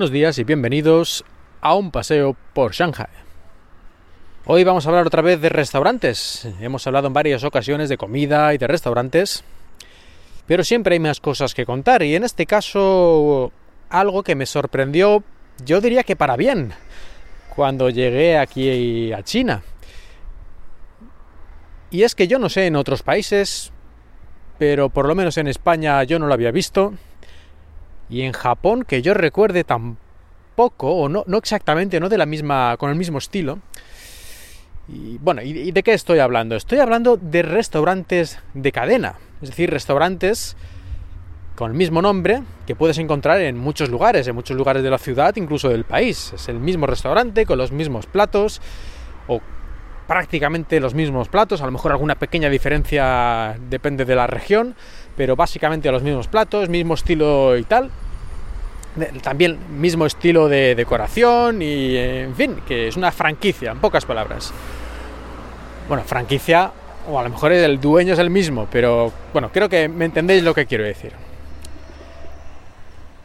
Buenos días y bienvenidos a un paseo por Shanghai. Hoy vamos a hablar otra vez de restaurantes. Hemos hablado en varias ocasiones de comida y de restaurantes, pero siempre hay más cosas que contar y en este caso algo que me sorprendió, yo diría que para bien, cuando llegué aquí a China. Y es que yo no sé en otros países, pero por lo menos en España yo no lo había visto y en Japón, que yo recuerde tampoco, o no, no exactamente, no de la misma, con el mismo estilo. Y bueno, ¿y de qué estoy hablando? Estoy hablando de restaurantes de cadena, es decir, restaurantes con el mismo nombre que puedes encontrar en muchos lugares, en muchos lugares de la ciudad, incluso del país. Es el mismo restaurante con los mismos platos o prácticamente los mismos platos, a lo mejor alguna pequeña diferencia depende de la región, pero básicamente los mismos platos, mismo estilo y tal. También mismo estilo de decoración y, en fin, que es una franquicia, en pocas palabras. Bueno, franquicia, o a lo mejor el dueño es el mismo, pero bueno, creo que me entendéis lo que quiero decir.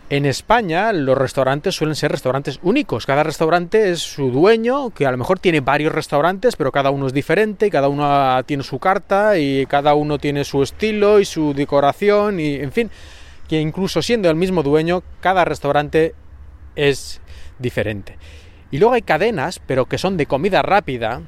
En España los restaurantes suelen ser restaurantes únicos. Cada restaurante es su dueño, que a lo mejor tiene varios restaurantes, pero cada uno es diferente, cada uno tiene su carta y cada uno tiene su estilo y su decoración y en fin, que incluso siendo el mismo dueño, cada restaurante es diferente. Y luego hay cadenas, pero que son de comida rápida,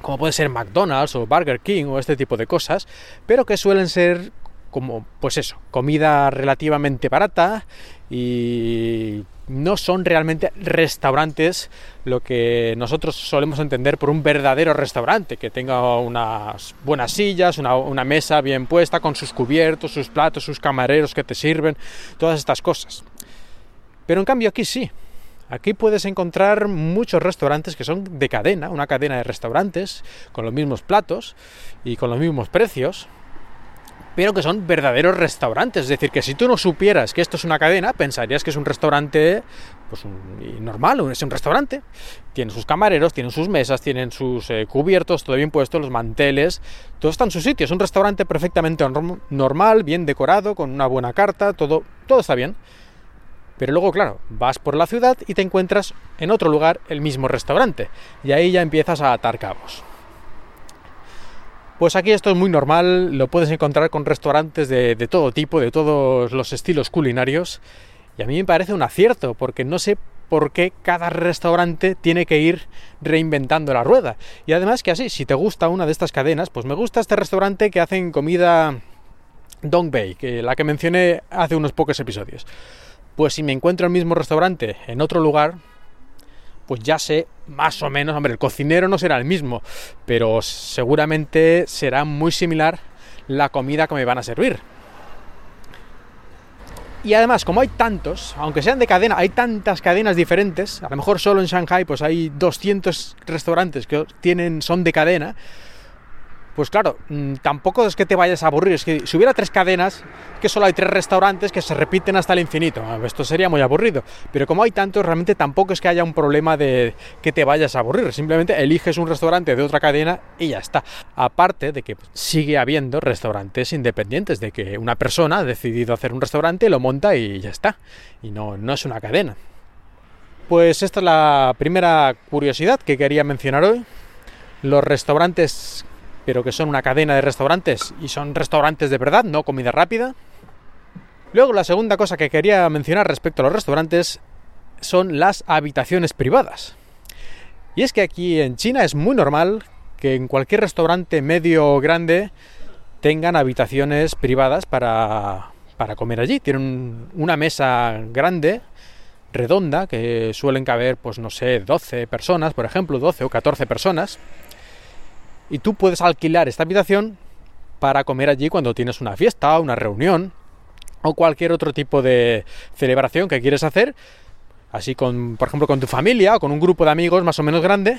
como puede ser McDonald's o Burger King o este tipo de cosas, pero que suelen ser como, pues eso, comida relativamente barata y no son realmente restaurantes lo que nosotros solemos entender por un verdadero restaurante, que tenga unas buenas sillas, una, una, mesa bien puesta, con sus cubiertos, sus platos, sus camareros que te sirven, todas estas cosas. Pero en cambio aquí sí. Aquí puedes encontrar muchos restaurantes que son de cadena, una cadena de restaurantes, con los mismos platos y con los mismos precios, pero que son verdaderos restaurantes. Es decir, que si tú no supieras que esto es una cadena, pensarías que es un restaurante pues normal, es un restaurante. Tiene sus camareros, tiene sus mesas, tienen sus eh, cubiertos, todo bien puesto, los manteles, todo está en su sitio. Es un restaurante perfectamente normal, bien decorado, con una buena carta, todo, todo está bien. Pero luego, claro, vas por la ciudad y te encuentras en otro lugar el mismo restaurante. Y ahí ya empiezas a atar cabos. Pues aquí esto es muy normal, lo puedes encontrar con restaurantes de, todo tipo, de todos los estilos culinarios. Y a mí me parece un acierto, porque no sé por qué cada restaurante tiene que ir reinventando la rueda. Y además que así, si te gusta una de estas cadenas, pues me gusta este restaurante que hacen comida Dongbei, que la que mencioné hace unos pocos episodios. Pues si me encuentro el mismo restaurante en otro lugar, pues ya sé más o menos, hombre, el cocinero no será el mismo, pero seguramente será muy similar la comida que me van a servir. Y además, como hay tantos, aunque sean de cadena, hay tantas cadenas diferentes, a lo mejor solo en Shanghai pues hay 200 restaurantes que tienen son de cadena, pues claro, mm, tampoco es que te vayas a aburrir. Es que si hubiera tres cadenas, que solo hay tres restaurantes que se repiten hasta el infinito, ah, esto sería muy aburrido. Pero como hay tantos, realmente tampoco es que haya un problema de que te vayas a aburrir. Simplemente eliges un restaurante de otra cadena y ya está. Aparte de que sigue habiendo restaurantes independientes, de que una persona ha decidido hacer un restaurante, lo monta y ya está. Y no, no es una cadena. Pues esta es la primera curiosidad que quería mencionar hoy. Los restaurantes pero que son una cadena de restaurantes y son restaurantes de verdad, no comida rápida. Luego la segunda cosa que quería mencionar respecto a los restaurantes son las habitaciones privadas. Y es que aquí en China es muy normal que en cualquier restaurante medio o grande tengan habitaciones privadas para, para comer allí. Tienen una mesa grande, redonda, que suelen caber, pues no sé, 12 personas, por ejemplo, 12 o 14 personas y tú puedes alquilar esta habitación para comer allí cuando tienes una fiesta, una reunión o cualquier otro tipo de celebración que quieres hacer, así con, por ejemplo, con tu familia o con un grupo de amigos más o menos grande,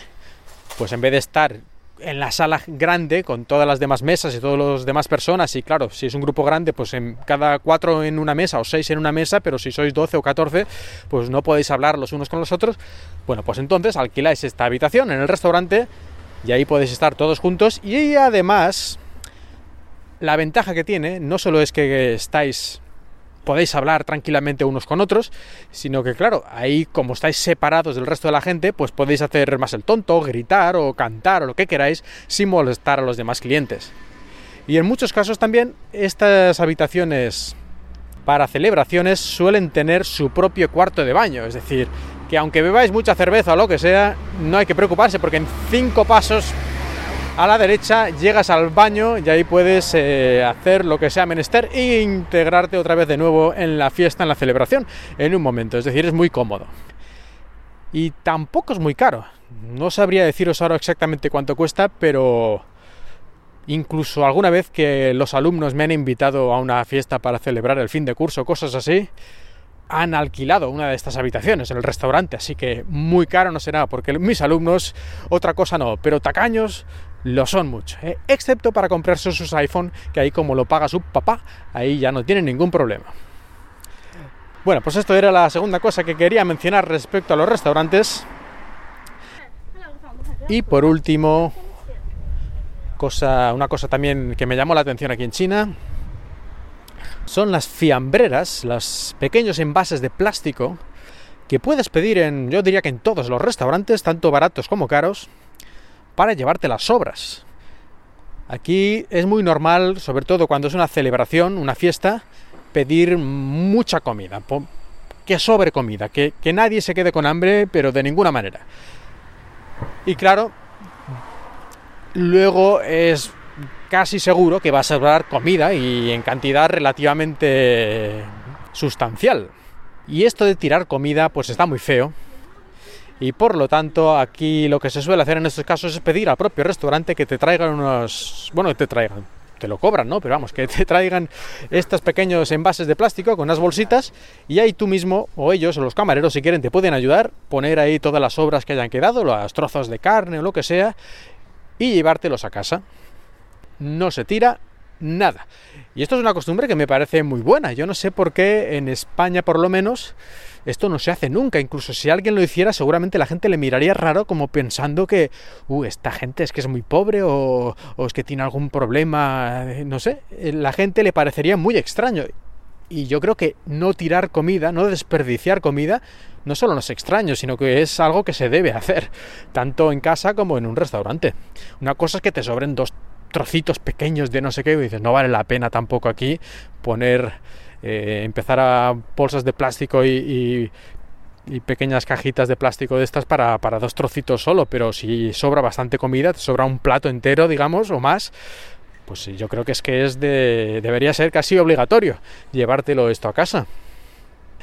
pues en vez de estar en la sala grande con todas las demás mesas y todas las demás personas y claro, si es un grupo grande pues en cada cuatro en una mesa o seis en una mesa, pero si sois 12 o 14 pues no podéis hablar los unos con los otros, bueno pues entonces alquiláis esta habitación en el restaurante y ahí podéis estar todos juntos y además la ventaja que tiene no solo es que estáis podéis hablar tranquilamente unos con otros, sino que claro, ahí como estáis separados del resto de la gente, pues podéis hacer más el tonto, gritar o cantar o lo que queráis sin molestar a los demás clientes. Y en muchos casos también estas habitaciones para celebraciones suelen tener su propio cuarto de baño, es decir, que aunque bebáis mucha cerveza o lo que sea, no hay que preocuparse porque en cinco pasos a la derecha llegas al baño y ahí puedes eh, hacer lo que sea menester e integrarte otra vez de nuevo en la fiesta, en la celebración, en un momento. Es decir, es muy cómodo. Y tampoco es muy caro. No sabría deciros ahora exactamente cuánto cuesta, pero incluso alguna vez que los alumnos me han invitado a una fiesta para celebrar el fin de curso, cosas así, han alquilado una de estas habitaciones en el restaurante, así que muy caro no será, porque mis alumnos otra cosa no, pero tacaños lo son mucho, ¿eh? excepto para comprarse sus iPhone, que ahí como lo paga su papá, ahí ya no tienen ningún problema. Bueno, pues esto era la segunda cosa que quería mencionar respecto a los restaurantes. Y por último, una cosa también que me llamó la atención aquí en China, son las fiambreras, los pequeños envases de plástico que puedes pedir en, yo diría que en todos los restaurantes, tanto baratos como caros, para llevarte las sobras. Aquí es muy normal, sobre todo cuando es una celebración, una fiesta, pedir mucha comida, que sobre comida, que, que nadie se quede con hambre, pero de ninguna manera. Y claro, luego es casi seguro que vas a sobrar comida y en cantidad relativamente sustancial. Y esto de tirar comida pues está muy feo, y por lo tanto aquí lo que se suele hacer en estos casos es pedir al propio restaurante que te traigan unos, bueno, te traigan, te lo cobran, ¿no? Pero vamos, que te traigan estos pequeños envases de plástico con unas bolsitas y ahí tú mismo o ellos o los camareros si quieren te pueden ayudar, poner ahí todas las sobras que hayan quedado, los trozos de carne o lo que sea y llevártelos a casa. No se tira nada. Y esto es una costumbre que me parece muy buena. Yo no sé por qué en España por lo menos esto no se hace nunca. Incluso si alguien lo hiciera, seguramente la gente le miraría raro como pensando que, uh, esta gente es que es muy pobre o, es que tiene algún problema, eh, no sé. Eh, la gente le parecería muy extraño. Y yo creo que no tirar comida, no desperdiciar comida, no solo no es extraño, sino que es algo que se debe hacer, tanto en casa como en un restaurante. Una cosa es que te sobren dos trocitos pequeños de no sé qué y dices, no vale la pena tampoco aquí poner eh, empezar a bolsas de plástico y, pequeñas cajitas de plástico de estas para, dos trocitos solo, pero si sobra bastante comida, te sobra un plato entero, digamos, o más, pues yo creo que es que es de, debería ser casi obligatorio llevártelo esto a casa.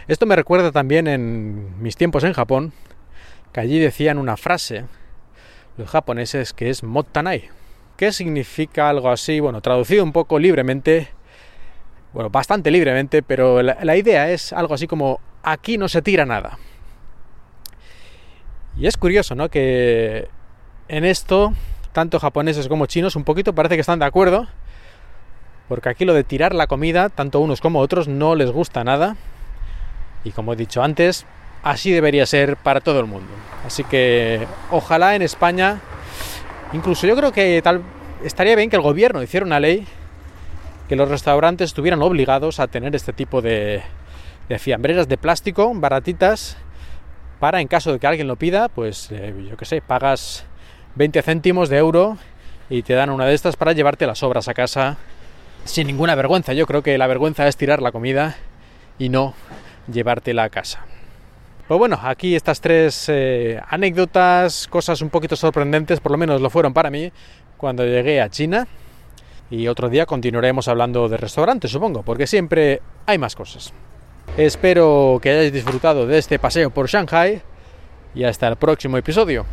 Esto me recuerda también en mis tiempos en Japón, que allí decían una frase, los japoneses, que es mottanai, que significa algo así, bueno, traducido un poco libremente, bueno, bastante libremente, pero la, idea es algo así como aquí no se tira nada. Y es curioso, ¿no? Que en esto, tanto japoneses como chinos, un poquito parece que están de acuerdo, porque aquí lo de tirar la comida, tanto unos como otros, no les gusta nada. Y como he dicho antes, así debería ser para todo el mundo. Así que ojalá en España, incluso yo creo que tal estaría bien que el gobierno hiciera una ley que los restaurantes estuvieran obligados a tener este tipo de, fiambreras de plástico baratitas para en caso de que alguien lo pida, pues eh, yo que sé, pagas 20 céntimos de euro y te dan una de estas para llevarte las sobras a casa sin ninguna vergüenza. Yo creo que la vergüenza es tirar la comida y no llevártela a casa. Pues bueno, aquí estas tres eh, anécdotas, cosas un poquito sorprendentes, por lo menos lo fueron para mí cuando llegué a China y otro día continuaremos hablando de restaurantes, supongo, porque siempre hay más cosas. Espero que hayáis disfrutado de este paseo por Shanghai y hasta el próximo episodio.